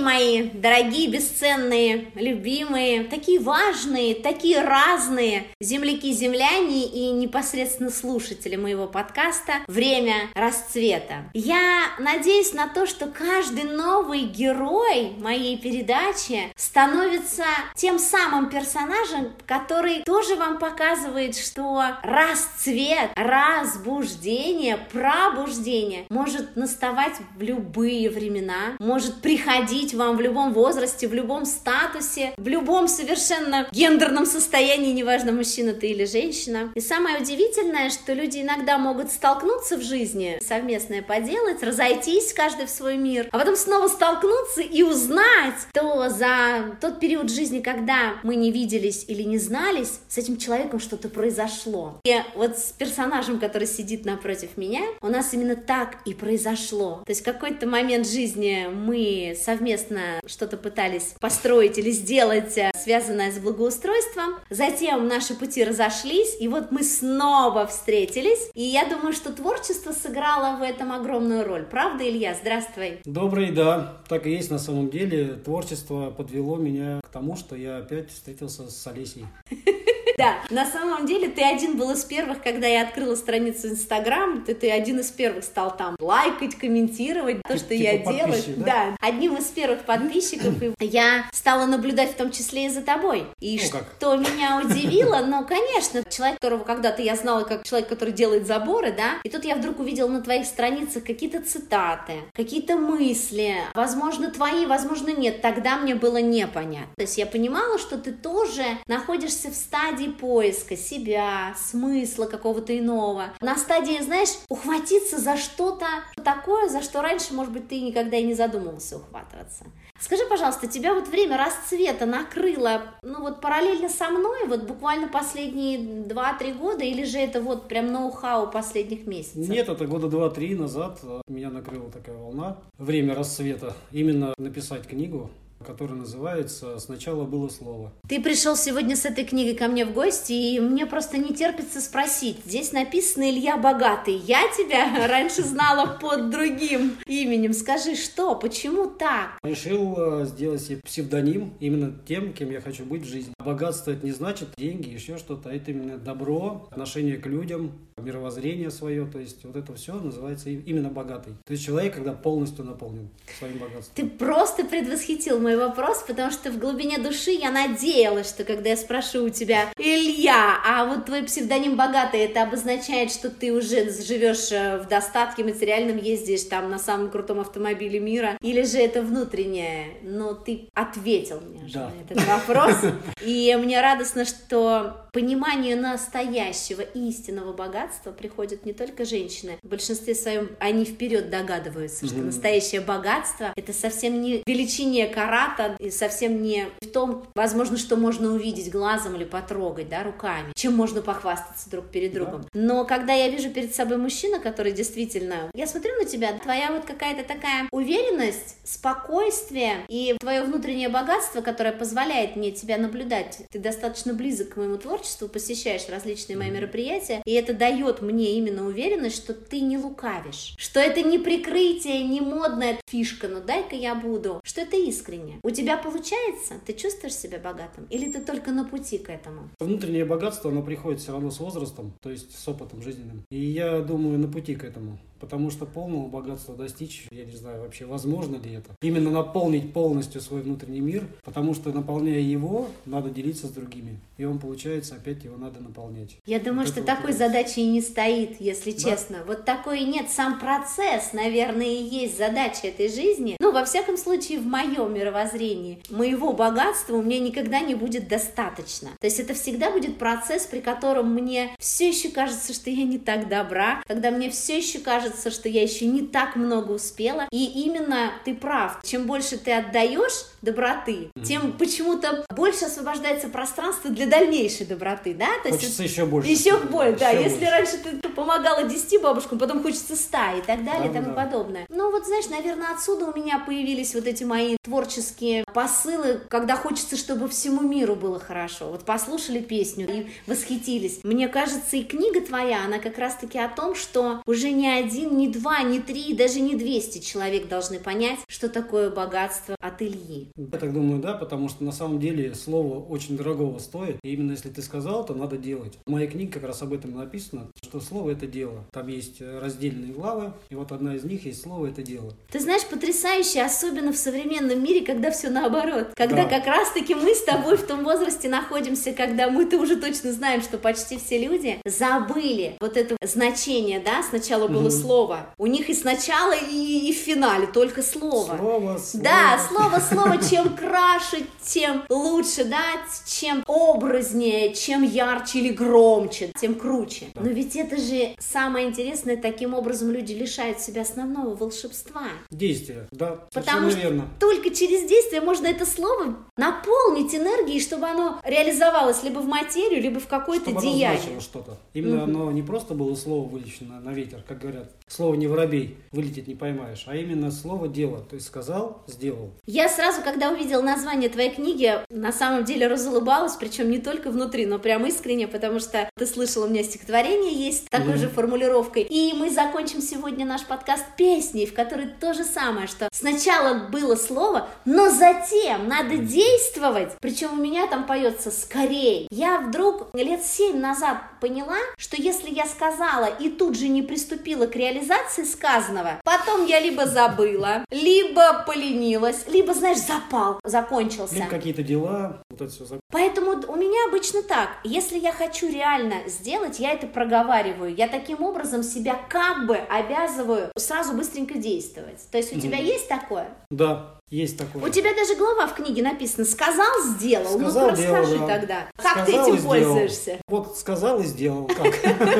Мои дорогие, бесценные, любимые, такие важные, такие разные земляки-земляне и непосредственно слушатели моего подкаста «Время расцвета». Я надеюсь на то, что каждый новый герой моей передачи становится тем самым персонажем, который тоже вам показывает, что расцвет, разбуждение, пробуждение может наставать в любые времена, может приходить вам в любом возрасте, в любом статусе, в любом совершенно гендерном состоянии, неважно, мужчина ты или женщина. И самое удивительное, что люди иногда могут столкнуться в жизни, совместное поделать, разойтись каждый в свой мир, а потом снова столкнуться и узнать, то за тот период жизни, когда мы не виделись или не знались, с этим человеком что-то произошло. И вот с персонажем, который сидит напротив меня, у нас именно так и произошло. То есть в какой-то момент жизни мы совместно что-то пытались построить или сделать, э, связанное с благоустройством. Затем наши пути разошлись, и вот мы снова встретились. И я думаю, что творчество сыграло в этом огромную роль. Правда, Илья? Здравствуй. Добрый, да. Так и есть на самом деле. Творчество подвело меня к тому, что я опять встретился с Олесей. Да, на самом деле ты один был из первых, когда я открыла страницу Инстаграм, ты, ты один из первых стал там лайкать, комментировать то, что Типа я делаю. да? Да, одним из первых подписчиков. Я стала наблюдать в том числе и за тобой. И Ну как? что меня удивило, ну, конечно, человек, которого когда-то я знала как человек, который делает заборы, да, и тут я вдруг увидела на твоих страницах какие-то цитаты, какие-то мысли, возможно, твои, возможно, нет. Тогда мне было непонятно. То есть я понимала, что ты тоже находишься в стадии поиска себя, смысла какого-то иного. На стадии, знаешь, ухватиться за что-то такое, за что раньше, может быть, ты никогда и не задумывался ухватываться. Скажи, пожалуйста, тебя вот время расцвета накрыло, ну вот параллельно со мной, вот буквально последние 2-3 года, или же это вот прям ноу-хау последних месяцев? Нет, это года два-три назад меня накрыла такая волна. Время рассвета. Именно написать книгу, которая называется «Сначала было слово». Ты пришел сегодня с этой книгой ко мне в гости, и мне просто не терпится спросить. Здесь написано Илья Богатый. Я тебя раньше знала под другим именем. Скажи, что, почему так? Решил э, сделать себе псевдоним именно тем, кем я хочу быть в жизни. Богатство это не значит деньги, еще что-то. Это именно добро, отношение к людям, мировоззрение свое. То есть вот это все называется именно богатый. То есть человек, когда полностью наполнен своим богатством. Ты просто предвосхитил мой вопрос, потому что в глубине души я надеялась, что когда я спрошу у тебя, Илья, а вот твой псевдоним богатый, это обозначает, что ты уже живешь э, в достатке материальном, ездишь там на самом крутом автомобиле мира, или же это внутреннее? Но ты ответил мне Да. на этот вопрос, и мне радостно, что понимание настоящего истинного богатства приходит не только женщины. В большинстве своем они вперед догадываются, что настоящее богатство это совсем не величине карата и совсем не в том, возможно, что можно увидеть глазом или потрогать, да, руками, чем можно похвастаться друг перед Да. другом. Но когда я вижу перед собой мужчина, который действительно, я смотрю на тебя, твоя вот какая-то такая уверенность, спокойствие и твое внутреннее богатство, которое позволяет мне тебя наблюдать. Ты достаточно близок к моему творчеству, посещаешь различные мои мероприятия, и это дает мне именно уверенность, что ты не лукавишь, что это не прикрытие, не модная фишка, но дай-ка я буду, что это искренне. У тебя получается? Ты чувствуешь себя богатым? Или ты только на пути к этому? Внутреннее богатство, оно приходит все равно с возрастом, то есть с опытом жизненным. И я думаю, на пути к этому. Потому что полного богатства достичь, я не знаю вообще, возможно ли это. Именно наполнить полностью свой внутренний мир, потому что наполняя его, надо делиться с другими. И он получается, опять его надо наполнять. Я думаю, Вот что вот такой задачи не стоит, если Да. честно. Вот такой и нет. Сам процесс, наверное, и есть задача этой жизни. Ну, во всяком случае, в моем мировоззрении, моего богатства у меня никогда не будет достаточно. То есть это всегда будет процесс, при котором мне все еще кажется, что я не так добра, когда мне все еще кажется, что я еще не так много успела. И именно ты прав. Чем больше ты отдаешь доброты, тем почему-то больше освобождается пространство для дальнейшей доброты, да? То есть Хочется еще больше. еще боль, да. Еще Если больше. Раньше ты помогала 10 бабушкам, потом хочется 100 и так далее и тому да. подобное. Ну вот, знаешь, наверное, отсюда у меня появились вот эти мои творческие посылы, когда хочется, чтобы всему миру было хорошо. Вот послушали песню и восхитились. Мне кажется, и книга твоя, она как раз-таки о том, что уже не один ни два, ни три, даже не двести человек должны понять, что такое богатство от Ильи. Я так думаю, да, потому что на самом деле слово очень дорогого стоит. И именно если ты сказал, то надо делать. В моей книге как раз об этом написано, что слово это дело. Там есть раздельные главы, и вот одна из них есть слово это дело. Ты знаешь, потрясающе, особенно в современном мире, когда все наоборот. Когда да. как раз-таки мы с тобой в том возрасте находимся, когда мы-то уже точно знаем, что почти все люди забыли вот это значение, да, сначала было угу. слово. У них и сначала, и, и в финале только слово. Слово, слово. Да, слово, слово, чем краше, тем лучше, да, чем образнее, чем ярче или громче, тем круче. Да. Но ведь это же самое интересное, таким образом люди лишают себя основного волшебства. Действия, да, Потому что верно. только через действие можно это слово наполнить энергией, чтобы оно реализовалось либо в материю, либо в какое-то деяние. Чтобы что-то. Именно угу. оно не просто было слово вылечено на ветер, как говорят. Слово не воробей, вылететь не поймаешь, а именно слово дело. То есть сказал, сделал. Я сразу, когда увидел название твоей книги, на самом деле разулыбалась, причем не только внутри, но прям искренне, потому что ты слышала, у меня стихотворение есть с такой угу. же формулировкой. И мы закончим сегодня наш подкаст песней, в которой то же самое, что сначала было слово, но затем надо действовать. Причем у меня там поется скорее. Я вдруг лет семь назад поняла, что если я сказала и тут же не приступила к реализации сказанного, потом я либо забыла, либо поленилась, либо, знаешь, запал закончился. Либо какие-то дела, вот это все зак... Поэтому у меня обычно так. Если я хочу реально сделать, я это проговариваю. Я таким образом себя как бы обязываю сразу быстренько действовать. То есть у mm-hmm. тебя есть такое? Да. Есть такое. У тебя даже глава в книге написана «Сказал, сделал». Сказал, Ну-ка расскажи да. тогда. Как сказал ты этим пользуешься? Вот сказал и сделал.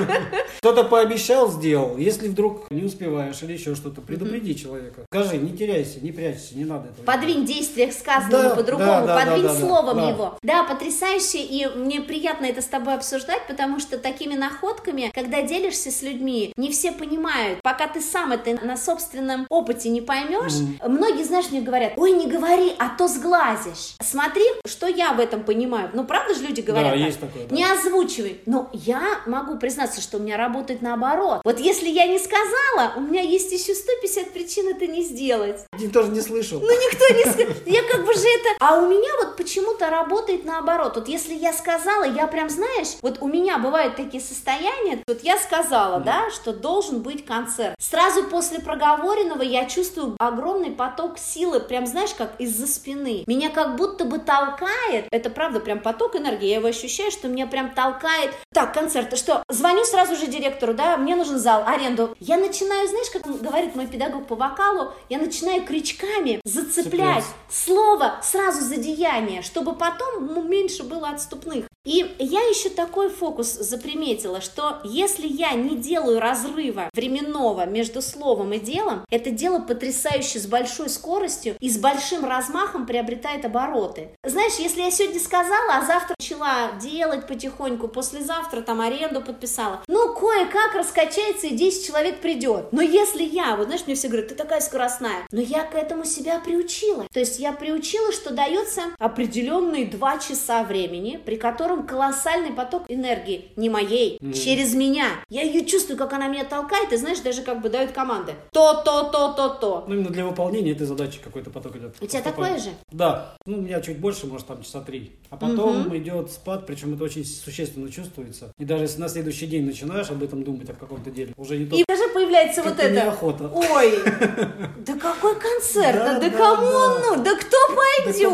Кто-то пообещал, сделал. Если вдруг не успеваешь или еще что-то, предупреди человека. Скажи, не теряйся, не прячься, не надо этого. Подвинь действие к сказанному Да, по-другому, подвинь словом его. Да, потрясающе, и мне приятно это с тобой обсуждать, потому что такими находками, когда делишься с людьми, не все понимают. Пока ты сам это на собственном опыте не поймешь, многие, знаешь, мне говорят, ой, не говори, а то сглазишь. Смотри, что я в этом понимаю. Ну, правда же люди говорят Да, так? есть такое, да. Не озвучивай. Но я могу признаться, что у меня работает наоборот. Вот если я не сказала, у меня есть еще 150 причин это не сделать. Один тоже не слышал. Ну, никто не сказал. Я как бы же это... А у меня вот почему-то работает наоборот. Вот если я сказала, я прям, знаешь, вот у меня бывают такие состояния, вот я сказала, да, что должен быть концерт. Сразу после проговоренного я чувствую огромный поток силы, прям, знаешь, как из-за спины. Меня как будто бы толкает, это правда прям поток энергии, я его ощущаю, что меня прям толкает. Так, концерт, что? Звоню сразу же директору, да, мне нужен зал, аренду. Я начинаю, знаешь, как говорит мой педагог по вокалу, я начинаю крючками зацеплять Цеплять. слово сразу за деяние, чтобы потом меньше было отступных. И я еще такой фокус заприметила, что если я не делаю разрыва временного между словом и делом, это дело потрясающе с большой скоростью и с большим размахом приобретает обороты. Знаешь, если я сегодня сказала, а завтра начала делать потихоньку, послезавтра там аренду подписала, ну, кое-как раскачается и 10 человек придет. Но если я, вот знаешь, мне все говорят, ты такая скоростная, но я к этому себя приучила. То есть я приучила, что дается определенные 2 часа времени, при котором колоссальный поток энергии, не моей, Мгм. через меня. Я ее чувствую, как она меня толкает, и знаешь, даже как бы дает команды. То, то, то, то, то. Ну, именно для выполнения этой задачи какой-то поток идет. У тебя такое же? Да. Ну, у меня чуть больше, может, там часа три. А потом идет спад, причем это очень существенно чувствуется. И даже если на следующий день начинаешь об этом думать, о каком-то деле, уже не то, И даже появляется вот это. неохота. Ой, да какой концерт, Да, кому ну, да кто пойдет?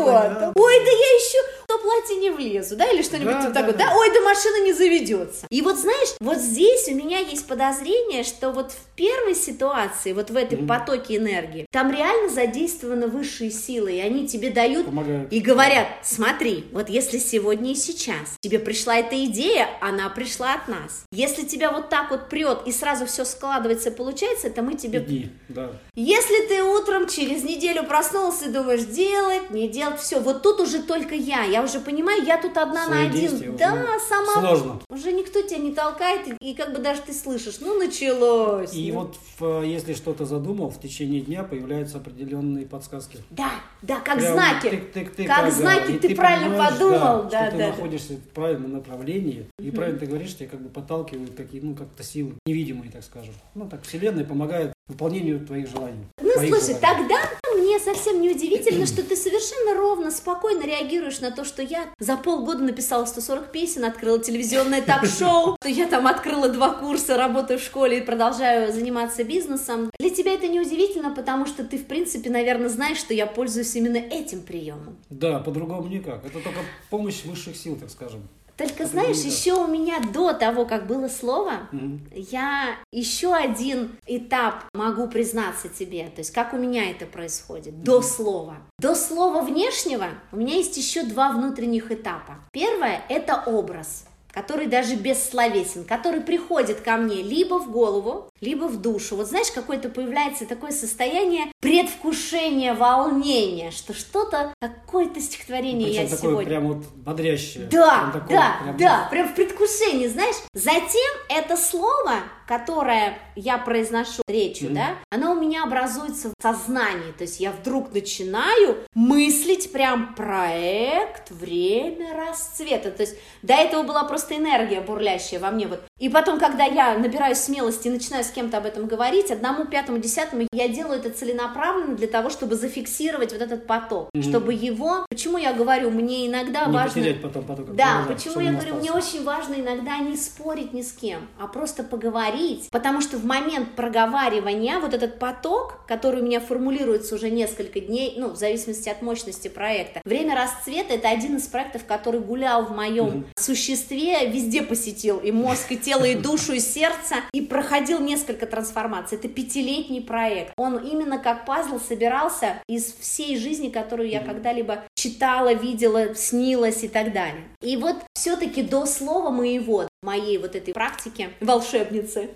Ой, да я еще то платье не влезу, да, или что-нибудь Да, вот да, такое, да. да, ой, да машина не заведется. И вот знаешь, вот здесь у меня есть подозрение, что вот в первой ситуации, вот в этой потоке энергии, там реально задействованы высшие силы, и они тебе дают Помогают. и говорят, смотри, вот если сегодня и сейчас тебе пришла эта идея, она пришла от нас. Если тебя вот так вот прет и сразу все складывается и получается, это мы тебе... Иди, да. Если ты утром через неделю проснулся и думаешь, делать, не делать, все, вот тут уже только я, я уже понимаю, я тут одна на Свои один. да, уже сама сложно. уже никто тебя не толкает, и, как бы даже ты слышишь, ну началось. И ну. вот если что-то задумал, в течение дня появляются определенные подсказки. Да, да, как Прям знаки. тык-тык-тык, Как ага, знаки, и ты правильно понимаешь, подумал, да, что да, ты да. находишься в правильном направлении, и правильно ты говоришь, тебя как бы подталкивают какие, ну, как-то силы невидимые, так скажем. Ну, так, вселенная помогает выполнению твоих желаний. Ну, слушай, желаний. тогда мне совсем не удивительно, что ты совершенно ровно, спокойно реагируешь на то, что я за полгода написала 140 песен, открыла телевизионное ток-шоу, что я там открыла два курса, работаю в школе и продолжаю заниматься бизнесом. Для тебя это не удивительно, потому что ты, в принципе, наверное, знаешь, что я пользуюсь именно этим приемом. Да, по-другому никак. Это только помощь высших сил, так скажем. Только знаешь, так. еще у меня до того, как было слово, Мгм. я еще один этап могу признаться тебе, то есть как у меня это происходит, до слова. До слова внешнего у меня есть еще два внутренних этапа. Первое – это образ который даже бессловесен, который приходит ко мне либо в голову, либо в душу. Вот знаешь, какое-то появляется такое состояние предвкушения, волнения, что что-то, какое-то стихотворение Причем я такое сегодня... прям вот бодрящее. Да, Прям такое да, прям- да, прям в предвкушении, знаешь. Затем это слово, которое я произношу речью, Мгм. да, оно у меня образуется в сознании. То есть я вдруг начинаю мыслить прям проект, время расцвета. То есть до этого была просто энергия бурлящая во мне. Вот. И потом, когда я набираюсь смелости и начинаю с кем-то об этом говорить, одному, пятому, десятому, я делаю это целенаправленно для того, чтобы зафиксировать вот этот поток, Мгм. чтобы его... Почему я говорю, мне иногда Не важно... потом поток. Да, глаза, почему я говорю, мне очень важно иногда не спорить ни с кем, а просто поговорить, потому что в момент проговаривания вот этот поток, который у меня формулируется уже несколько дней, ну, в зависимости от мощности проекта, время расцвета это один из проектов, который гулял в моем Мгм. существе, везде посетил и мозг, и тело, и душу, и сердце, и проходил несколько трансформаций. Это пятилетний проект. Он именно как пазл собирался из всей жизни, которую я когда-либо читала, видела, снилась и так далее. И вот все-таки до слова моего, моей вот этой практики волшебницы,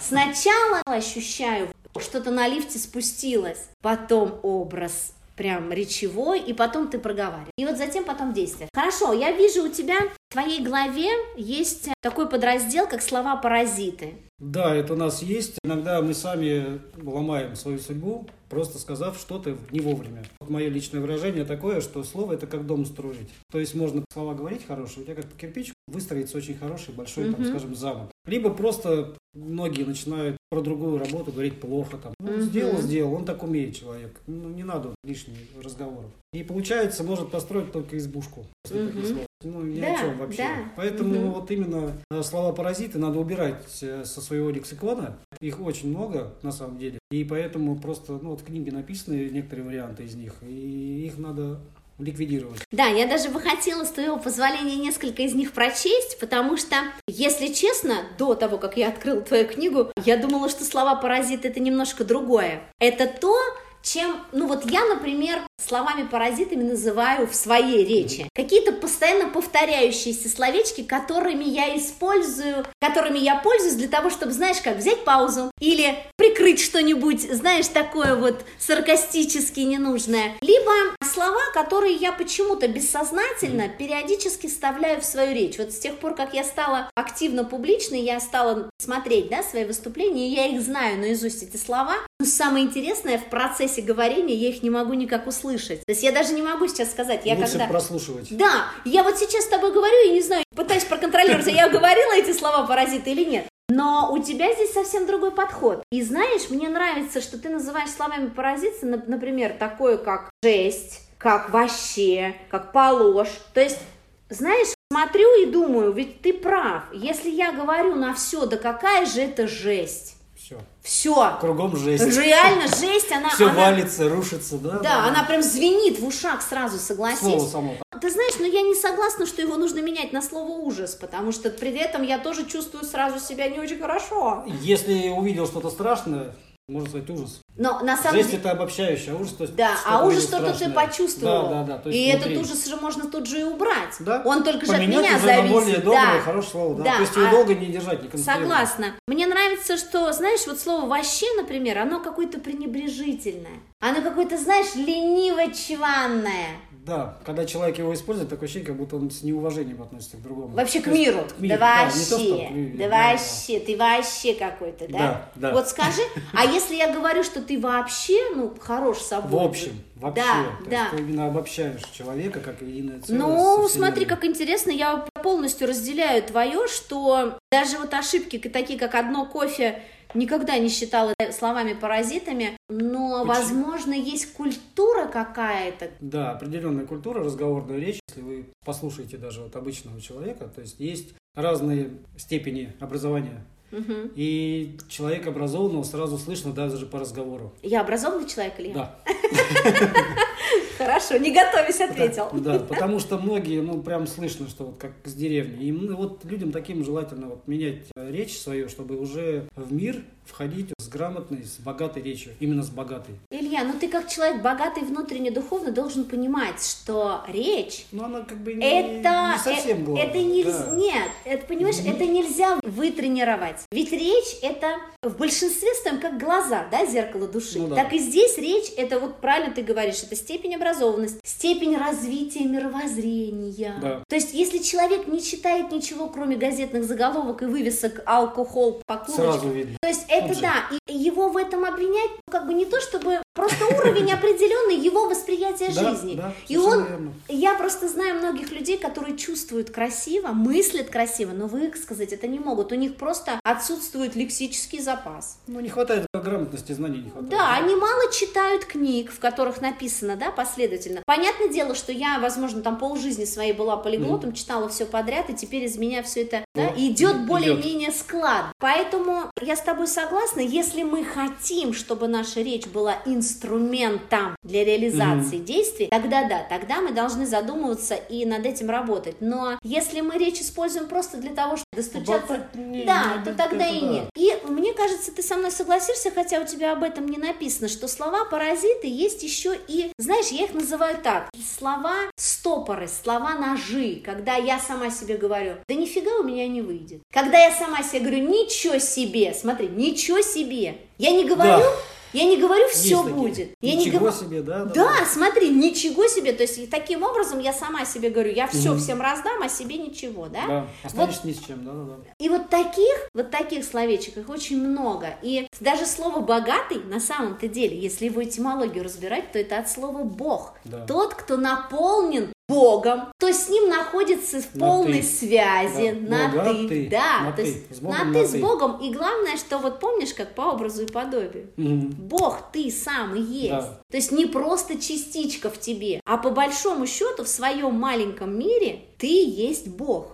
сначала ощущаю, что-то на лифте спустилось, потом образ прям речевой, и потом ты проговариваешь. И вот затем потом действие. Хорошо, я вижу у тебя твоей голове есть такой подраздел, как слова-паразиты. Да, это у нас есть. Иногда мы сами ломаем свою судьбу, просто сказав что-то не вовремя. Вот мое личное выражение такое, что слово это как дом строить. То есть можно слова говорить хорошие, у тебя как кирпич выстроится очень хороший, большой, там, Мгм. скажем, замок. Либо просто многие начинают про другую работу говорить плохо. Там. Ну, Мгм. сделал, сделал, он так умеет человек. Ну, не надо лишних разговоров. И получается, может построить только избушку. после таких Мгм. слов. Ну, ни Да, о чем вообще. да. Поэтому Мгм. вот именно э, слова-паразиты надо убирать э, со своего лексикона. Их очень много, на самом деле. И поэтому просто, ну, вот в книге написаны некоторые варианты из них, и их надо ликвидировать. Да, я даже бы хотела, с твоего позволения, несколько из них прочесть, потому что, если честно, до того, как я открыла твою книгу, я думала, что слова паразит это немножко другое. Это то, чем, ну вот я, например, словами-паразитами называю в своей речи. Какие-то постоянно повторяющиеся словечки, которыми я использую, которыми я пользуюсь для того, чтобы, знаешь, как взять паузу или прикрыть что-нибудь, знаешь, такое вот саркастически ненужное. Либо слова, которые я почему-то бессознательно периодически вставляю в свою речь. Вот с тех пор, как я стала активно публичной, я стала смотреть, да, свои выступления, и я их знаю наизусть, эти слова. Но самое интересное, в процессе говорения я их не могу никак услышать. То есть я даже не могу сейчас сказать, я Лучше когда... прослушивать. Да, я вот сейчас с тобой говорю и не знаю, пытаюсь проконтролировать, я говорила эти слова паразиты или нет. Но у тебя здесь совсем другой подход. И знаешь, мне нравится, что ты называешь словами паразиты, нап- например, такое как жесть, как вообще, как положь. То есть, знаешь, смотрю и думаю, ведь ты прав. Если я говорю на все, да какая же это жесть? Все. Все. Кругом жесть. Реально жесть, она... Все она- валится, рушится, да? Да, она прям звенит в ушах сразу, согласись. Слово само. Ты знаешь, но я не согласна, что его нужно менять на слово ужас, потому что при этом я тоже чувствую сразу себя не очень хорошо. Если увидел что-то страшное, можно сказать ужас. Но на самом Жесть деле... это обобщающее, ужас то есть Да, а ужас что-то ты почувствовал. Да, да, да. то есть и внутри. этот ужас же можно тут же и убрать. Да. Он только же от Поменять меня зависит. на более доброе, да. хорошее слово. Да. Да, То есть его а- долго не держать, не. Согласна. Мне нравится, что, знаешь, вот слово «вообще», например, оно какое-то пренебрежительное. Оно какое-то, знаешь, лениво-чванное. Да, когда человек его использует, такое ощущение, как будто он с неуважением относится к другому. Вообще к То есть миру. к миру, Да то, что вообще. к- Да да, вообще. Ты вообще какой-то, да? Да, да. Вот скажи, а если я говорю, что ты вообще, ну, хорош собой? В общем, вообще. Да, То да. есть ты именно обобщаешь человека как единое целое. Ну, смотри, как интересно, я полностью разделяю твое, что даже вот ошибки, такие как одно кофе, никогда не считала словами-паразитами, но, Почему? возможно, есть культура какая-то. Да, определенная культура, разговорная речь. Если вы послушаете даже вот обычного человека, то есть есть разные степени образования. Мгм. И человек образованного сразу слышно даже по разговору. Я образованный человек или я? Да. Хорошо, не готовясь, ответил. Да, потому что многие, ну, прям слышно, что вот как с деревни. И вот людям таким желательно вот менять э, речь свою, чтобы уже в мир входить грамотной, с богатой речью. Именно с богатой. Илья, ну ты как человек богатый внутренне духовно должен понимать, что речь Но она как бы не, это, не совсем э- главное. это нельзя, да. нет, это понимаешь, это нельзя вытренировать. Ведь речь это в большинстве своем как глаза, да, зеркало души. Ну да. Так и здесь речь это вот правильно ты говоришь, это степень образованности, степень развития мировоззрения. Да. То есть если человек не читает ничего, кроме газетных заголовок и вывесок алкоголь по Сразу видно. то есть это же. да, и его в этом обвинять, ну, как бы не то, чтобы просто уровень определенный его восприятия жизни. да, и он, верно. я просто знаю многих людей, которые чувствуют красиво, мыслят красиво, но высказать это не могут. У них просто отсутствует лексический запас. Ну, не хватает грамотности, знаний не хватает. Да, они мало читают книг, в которых написано, да, последовательно. Понятное дело, что я, возможно, там полжизни своей была полиглотом, читала все подряд, и теперь из меня все это да, идет более-менее склад. Поэтому я с тобой согласна, если мы хотим, чтобы наша речь была инструментом для реализации действий, тогда да, тогда мы должны задумываться и над этим работать. Но если мы речь используем просто для того, чтобы достучаться не- да, не- то тогда и да. нет. И мне кажется, ты со мной согласишься, хотя у тебя об этом не написано, что слова паразиты есть еще и, знаешь, я их называю так, слова стопоры, слова ножи, когда я сама себе говорю, да нифига у меня не выйдет. Когда я сама себе говорю, ничего себе, смотри, ничего себе. Я не говорю, Да. Я не говорю, Есть все такие. будет. Я не Ничего говорю, себе, да? да, смотри, ничего себе. То есть и таким образом я сама себе говорю, я все Мгм. всем раздам, а себе ничего, да? Да, останешься ни с чем, да, да, да. И вот таких, вот таких словечек, их очень много. И даже слово «богатый» на самом-то деле, если его этимологию разбирать, то это от слова «бог». Да. Тот, кто наполнен Богом, то с ним находится в На полной «ты». связи, Да. на Богатый, ты, да, на то «ты». есть С на Богом, ты на с «ты». Богом. И главное, что вот помнишь, как по образу и подобию. Мгм. Бог ты сам и есть. Да. То есть не просто частичка в тебе, а по большому счету в своем маленьком мире ты есть Бог.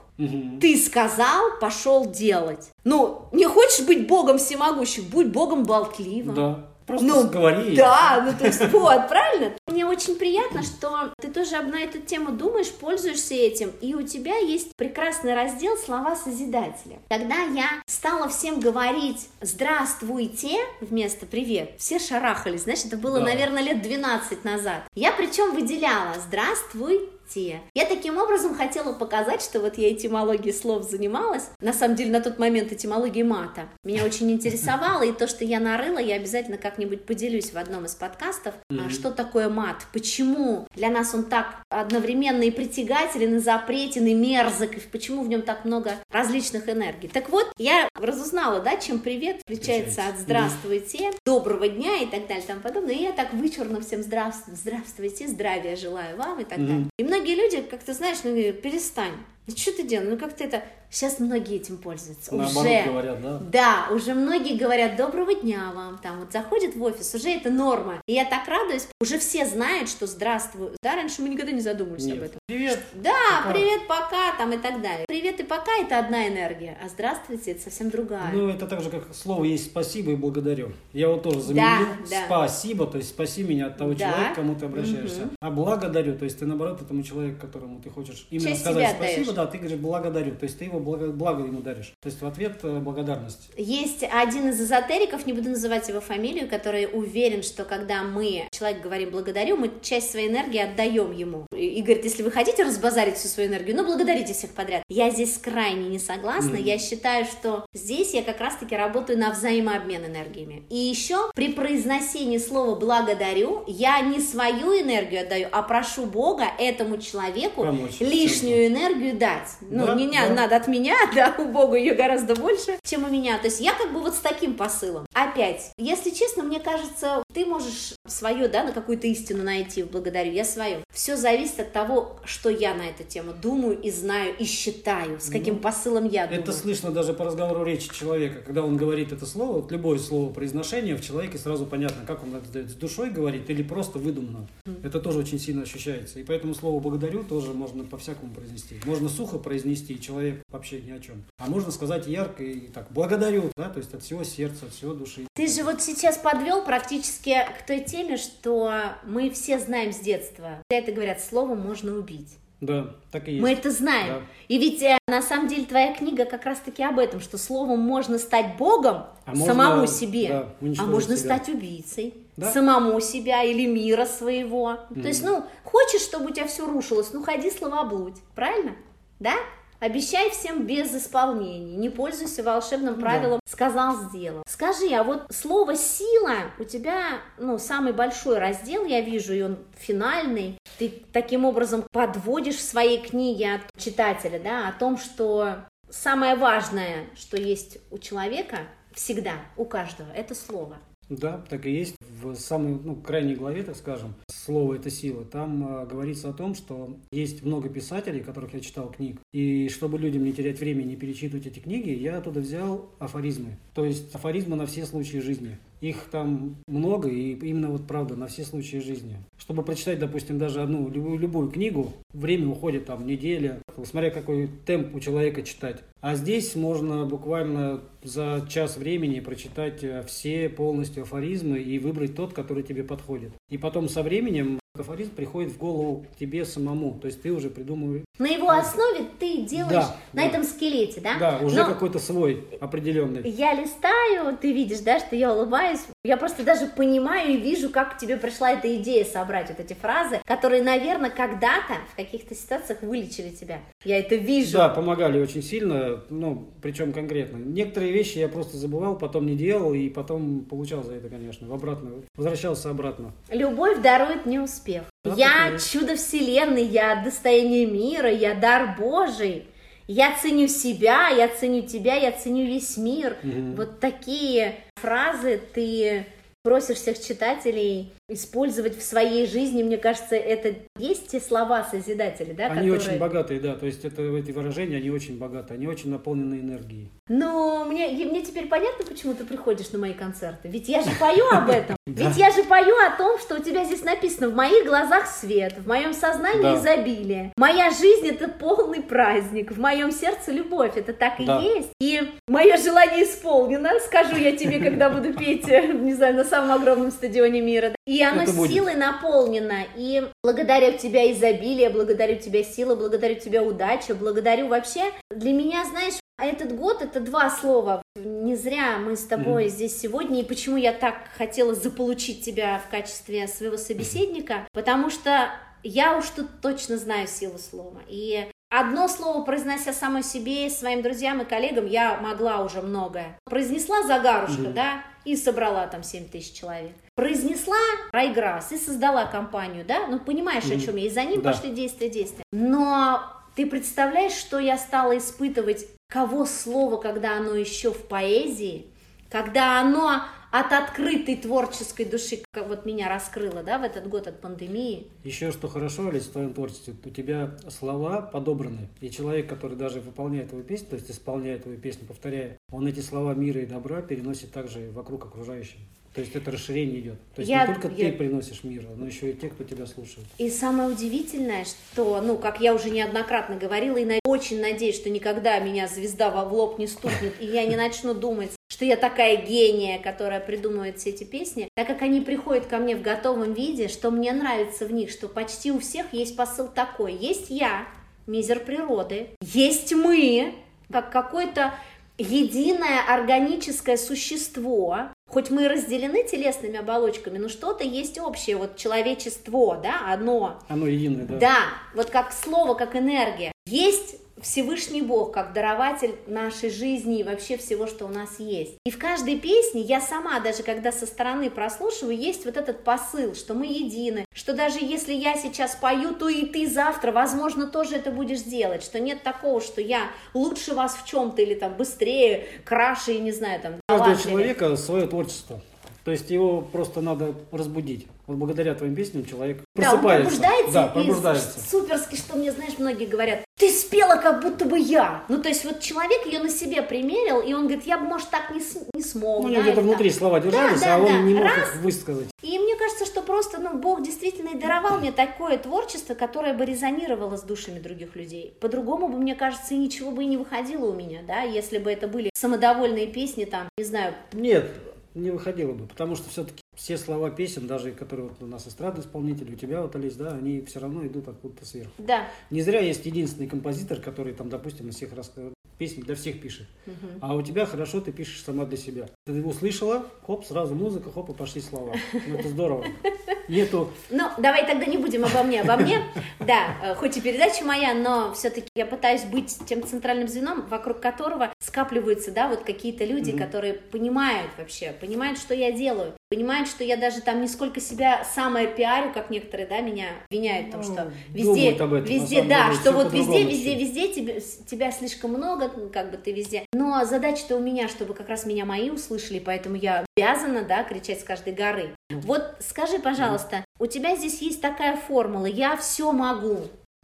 Ты сказал, пошел делать. Ну, не хочешь быть Богом всемогущим, будь Богом болтливым. Да. Просто Ну, говори. Да, ну то есть вот, правильно? Мне очень приятно, что ты тоже на эту тему думаешь, пользуешься этим, и у тебя есть прекрасный раздел «Слова Созидателя». Когда я стала всем говорить «Здравствуйте» вместо «Привет», все шарахались, знаешь, это было, Да. наверное, лет 12 назад. Я причем выделяла «Здравствуйте». Я таким образом хотела показать, что вот я этимологией слов занималась. На самом деле, на тот момент этимологией мата. Меня очень интересовало, и то, что я нарыла, я обязательно как-нибудь поделюсь в одном из подкастов. А Что такое мат? Почему для нас он так одновременно и притягателен, и запретен, и мерзок, и почему в нем так много различных энергий? Так вот, я разузнала, да, чем привет отличается от здравствуйте, доброго дня и так далее и тому подобное. И я так вычурно всем здравствуйте, здравствуйте, здравия желаю вам и так Мгм. далее. И многие люди, как ты знаешь, ну, говорят, перестань. Ну что ты делаешь? Ну как-то это... Сейчас многие этим пользуются. Наоборот уже. говорят, да. Да, уже многие говорят доброго дня вам, там вот заходят в офис, уже это норма. И я так радуюсь, уже все знают, что здравствуй. Да, раньше мы никогда не задумывались об Нет. этом. Привет. Да, Пока. привет, пока, там и так далее. Привет и пока это одна энергия, а здравствуйте это совсем другая. Ну, это так же, как слово есть спасибо и благодарю. Я вот тоже заменил да. спасибо, то есть спаси меня от того Да. человека, к кому ты обращаешься. Мгм. А благодарю, то есть ты наоборот этому человеку, которому ты хочешь именно Честь сказать спасибо, спасибо, да, ты говоришь благодарю. То есть ты его благо, благо ему даришь. То есть в ответ э, благодарность. Есть один из эзотериков, не буду называть его фамилию, который уверен, что когда мы человек говорим благодарю, мы часть своей энергии отдаем ему. И говорит, если вы хотите разбазарить всю свою энергию, ну благодарите всех подряд. Я здесь крайне не согласна. Mm-hmm. Я считаю, что здесь я как раз-таки работаю на взаимообмен энергиями. И еще при произносении слова благодарю я не свою энергию отдаю, а прошу Бога этому человеку Помочь лишнюю энергию дать. Ну, да, меня да. надо от меня, да, у Бога ее гораздо больше, чем у меня. То есть я как бы вот с таким посылом. Опять, если честно, мне кажется, ты можешь свое, да, на какую-то истину найти, благодарю, я свое. Все зависит от того, что я на эту тему думаю и знаю, и считаю, с каким ну, посылом я думаю. Это слышно даже по разговору речи человека, когда он говорит это слово, вот любое слово произношение в человеке сразу понятно, как он это с душой говорит или просто выдумано. Mm. Это тоже очень сильно ощущается. И поэтому слово благодарю тоже можно по-всякому произнести. Можно сухо произнести, и человек вообще ни о чем. А можно сказать ярко и так, благодарю, да, то есть от всего сердца, от всего души. Ты же вот сейчас подвел практически к той теме, что мы все знаем с детства. Это говорят, слово можно убить. Да, так и есть. Мы это знаем. Да. И ведь э, на самом деле твоя книга как раз-таки об этом, что словом можно стать Богом а самому можно, себе, да, а можно себя. стать убийцей да? самому себя или мира своего. Mm-hmm. То есть, ну, хочешь, чтобы у тебя все рушилось, ну, ходи словоблудь, правильно? Да? Обещай всем без исполнений, не пользуйся волшебным правилом да. «сказал, сделал». Скажи, а вот слово «сила» у тебя, ну, самый большой раздел, я вижу, и он финальный. Ты таким образом подводишь в своей книге от читателя, да, о том, что самое важное, что есть у человека, всегда, у каждого, это слово – да, так и есть. В самой ну, крайней главе, так скажем, слово это сила, там э, говорится о том, что есть много писателей, которых я читал книг, и чтобы людям не терять время не перечитывать эти книги, я оттуда взял афоризмы. То есть афоризмы на все случаи жизни. Их там много, и именно вот правда, на все случаи жизни. Чтобы прочитать, допустим, даже одну любую, любую книгу, время уходит там неделя, смотря какой темп у человека читать. А здесь можно буквально за час времени прочитать э, все полностью афоризмы и выбрать тот, который тебе подходит. И потом со временем афоризм приходит в голову тебе самому. То есть ты уже придумываешь. На его основе ты делаешь да, на да. этом скелете, да? Да, уже Но какой-то свой определенный. Я листаю, ты видишь, да, что я улыбаюсь. Я просто даже понимаю и вижу, как тебе пришла эта идея собрать вот эти фразы, которые, наверное, когда-то в каких-то ситуациях вылечили тебя. Я это вижу. Да, помогали очень сильно, ну, причем конкретно. Некоторые вещи я просто забывал, потом не делал, и потом получал за это, конечно, в обратно, возвращался обратно. Любовь дарует не успех. Да, я чудо вселенной, я достояние мира, я дар Божий. Я ценю себя, я ценю тебя, я ценю весь мир. Угу. Вот такие фразы ты просишь всех читателей использовать в своей жизни, мне кажется, это есть те слова созидатели, да? Они которые... очень богатые, да, то есть это эти выражения, они очень богатые, они очень наполнены энергией. Но мне, мне теперь понятно, почему ты приходишь на мои концерты, ведь я же пою об этом, ведь я же пою о том, что у тебя здесь написано «В моих глазах свет, в моем сознании изобилие, моя жизнь – это полный праздник, в моем сердце любовь, это так и есть, и мое желание исполнено, скажу я тебе, когда буду петь, не знаю, на самом огромном стадионе мира, и оно это силой будет. наполнено. И благодарю тебя изобилие, благодарю тебя сила, благодарю тебя удача, благодарю вообще. Для меня, знаешь, этот год это два слова. Не зря мы с тобой mm. здесь сегодня. И почему я так хотела заполучить тебя в качестве своего собеседника? Потому что я уж тут точно знаю силу слова. И Одно слово, произнося самой себе, своим друзьям и коллегам, я могла уже многое. Произнесла загарушка, mm-hmm. да, и собрала там 7 тысяч человек. Произнесла Райграсс и создала компанию, да, ну понимаешь, mm-hmm. о чем я, и за ним да. пошли действия, действия. Но ты представляешь, что я стала испытывать, кого слово, когда оно еще в поэзии, когда оно от открытой творческой души, как вот меня раскрыло, да, в этот год от пандемии. Еще что хорошо, Олесь, в твоем творчестве, у тебя слова подобраны, и человек, который даже выполняет твою песню, то есть исполняет твою песню, повторяя, он эти слова мира и добра переносит также вокруг окружающим. То есть это расширение идет. То есть я, не только я... ты приносишь мир, но еще и те, кто тебя слушает. И самое удивительное, что, ну, как я уже неоднократно говорила, и очень надеюсь, что никогда меня звезда в лоб не стукнет, и я не начну думать, что я такая гения, которая придумывает все эти песни, так как они приходят ко мне в готовом виде, что мне нравится в них, что почти у всех есть посыл такой. Есть я, мизер природы, есть мы, как какой-то единое органическое существо, хоть мы разделены телесными оболочками, но что-то есть общее, вот человечество, да, оно. Оно единое, да. Да, вот как слово, как энергия. Есть Всевышний Бог как дарователь нашей жизни и вообще всего, что у нас есть. И в каждой песне я сама, даже когда со стороны прослушиваю, есть вот этот посыл, что мы едины, что даже если я сейчас пою, то и ты завтра, возможно, тоже это будешь делать, что нет такого, что я лучше вас в чем-то или там быстрее, краше, и не знаю, там. У каждого человека свое творчество. То есть его просто надо разбудить. Вот благодаря твоим песням человек просыпается. Да, он пробуждается, да, пробуждается. И суперски, что мне, знаешь, многие говорят, ты спела как будто бы я. Ну, то есть вот человек ее на себе примерил, и он говорит, я бы, может, так не, не смог. Ну, да, где-то внутри слова держались, да, да, а он да. не мог Раз. их высказать. И мне кажется, что просто, ну, Бог действительно и даровал мне такое творчество, которое бы резонировало с душами других людей. По-другому бы, мне кажется, и ничего бы и не выходило у меня, да, если бы это были самодовольные песни, там, не знаю. Нет, не выходило бы, потому что все-таки все слова песен, даже которые вот у нас эстрадные исполнители, у тебя вот, Олесь, да, они все равно идут откуда-то сверху. Да. Не зря есть единственный композитор, который там, допустим, на всех рас... песни для всех пишет. Угу. А у тебя хорошо, ты пишешь сама для себя. Ты его услышала, хоп, сразу музыка, хоп, и пошли слова. Ну, это здорово. Нету... Ну, давай тогда не будем обо мне. Обо мне, да, э, хоть и передача моя, но все-таки я пытаюсь быть тем центральным звеном, вокруг которого скапливаются, да, вот какие-то люди, угу. которые понимают вообще, понимают, что я делаю, понимают, что я даже там не сколько себя самое пиарю, как некоторые, да, меня обвиняют в том, что ну, везде, этом, везде, да, деле, что вот везде, везде, везде тебе, тебя слишком много, как бы ты везде. Но задача-то у меня, чтобы как раз меня мои услышали, поэтому я обязана, да, кричать с каждой горы. Ну. Вот скажи, пожалуйста, у тебя здесь есть такая формула «я все могу»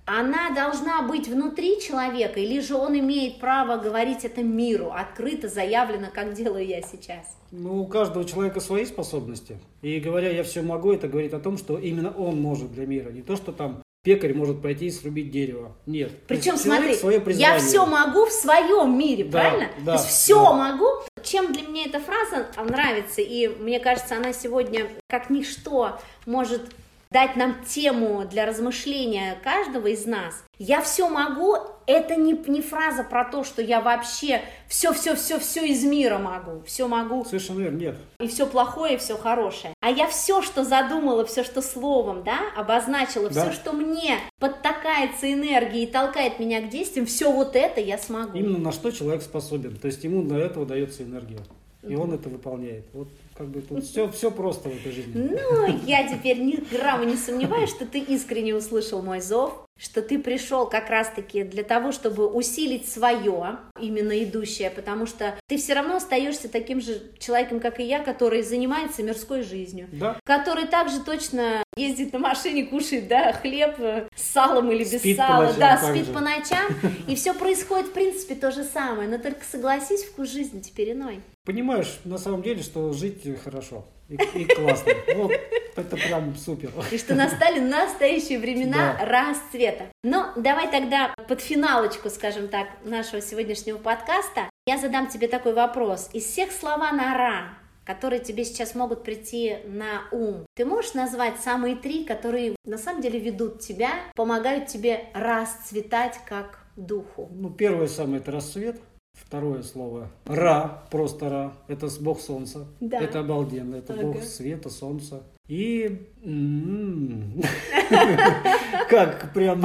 она должна быть внутри человека, или же он имеет право говорить это миру, открыто, заявлено, как делаю я сейчас? Ну, у каждого человека свои способности. И говоря «я все могу», это говорит о том, что именно он может для мира. Не то, что там пекарь может пойти и срубить дерево. Нет. Причем, смотри, свое я все могу в своем мире, да, правильно? Да, То есть все да. могу. Чем для меня эта фраза нравится, и мне кажется, она сегодня как ничто может дать нам тему для размышления каждого из нас. Я все могу, это не, не фраза про то, что я вообще все-все-все-все из мира могу, все могу. Совершенно верно, нет. И все плохое, и все хорошее. А я все, что задумала, все, что словом, да, обозначила, да. все, что мне подтакается энергией и толкает меня к действиям, все вот это я смогу. Именно на что человек способен. То есть ему для этого дается энергия. И он это выполняет. Вот как бы тут все, все просто в этой жизни. Ну, я теперь ни грамма не сомневаюсь, что ты искренне услышал мой зов, что ты пришел как раз-таки для того, чтобы усилить свое, именно идущее, потому что ты все равно остаешься таким же человеком, как и я, который занимается мирской жизнью, да. который также точно ездит на машине, кушает, да, хлеб с салом или без спит сала, ночам, да, спит же. по ночам, и все происходит, в принципе, то же самое, но только согласись, вкус жизни теперь иной. Понимаешь, на самом деле, что жить хорошо и, и классно. Вот это прям супер. И что настали настоящие времена да. расцвета. Но давай тогда под финалочку, скажем так, нашего сегодняшнего подкаста, я задам тебе такой вопрос. Из всех слова на «ра», которые тебе сейчас могут прийти на ум. Ты можешь назвать самые три, которые на самом деле ведут тебя, помогают тебе расцветать как духу? Ну, первое самое – это рассвет. Второе слово Ра, просто Ра, это бог солнца. Да. Это обалденно, это ага. бог света, солнца. И м-м-м. как прям...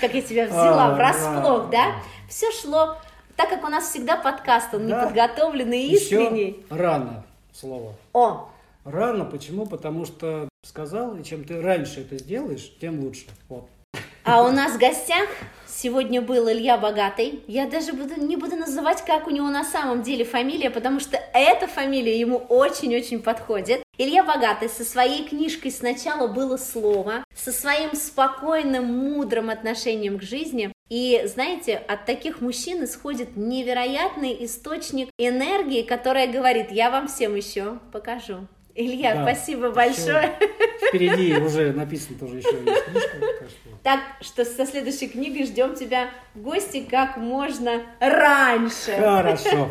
Как я тебя взяла врасплох, да? Все шло, так как у нас всегда подкаст, он неподготовленный и искренний. рано слово. О! Рано, почему? Потому что сказал, и чем ты раньше это сделаешь, тем лучше. Вот. А у нас в гостях сегодня был Илья Богатый. Я даже буду, не буду называть, как у него на самом деле фамилия, потому что эта фамилия ему очень-очень подходит. Илья Богатый со своей книжкой «Сначала было слово», со своим спокойным, мудрым отношением к жизни. И знаете, от таких мужчин исходит невероятный источник энергии, которая говорит, я вам всем еще покажу. Илья, да, спасибо большое. Впереди уже написано тоже еще есть книжка. Так что со следующей книгой ждем тебя в гости как можно раньше. Хорошо.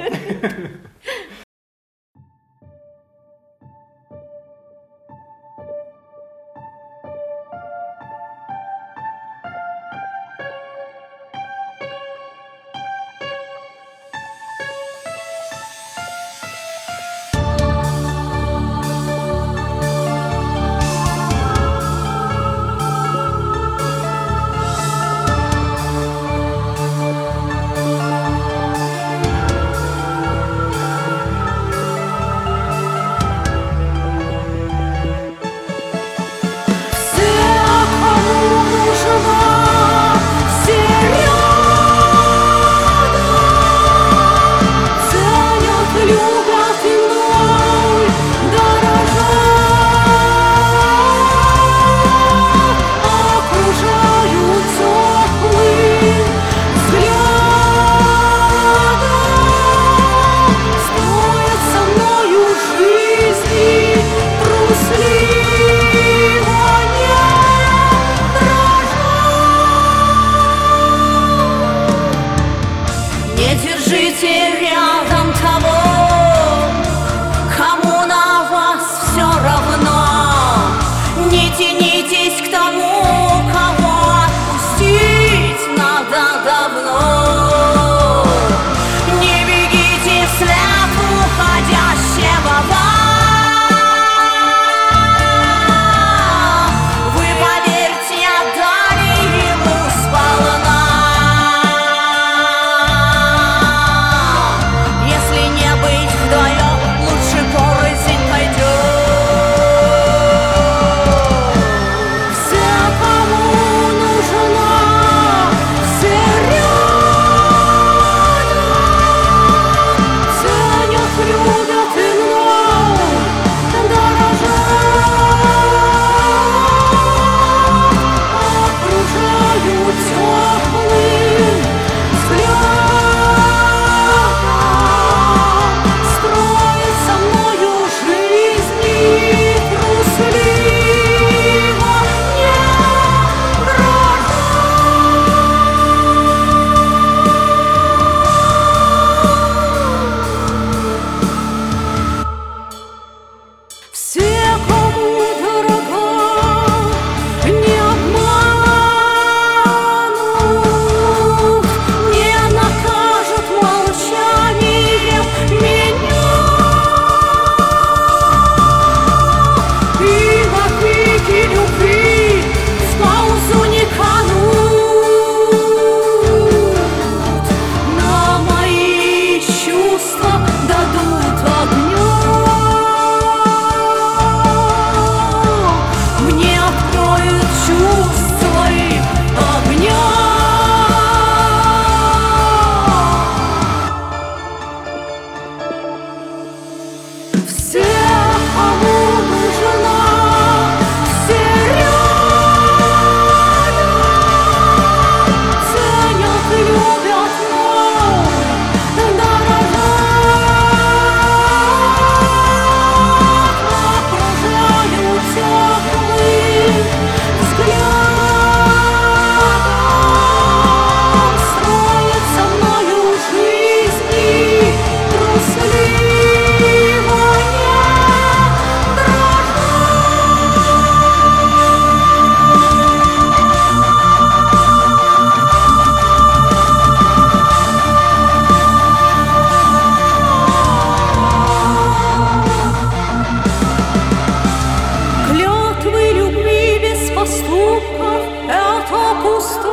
пустая.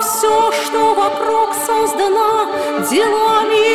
Все, что вокруг создано делами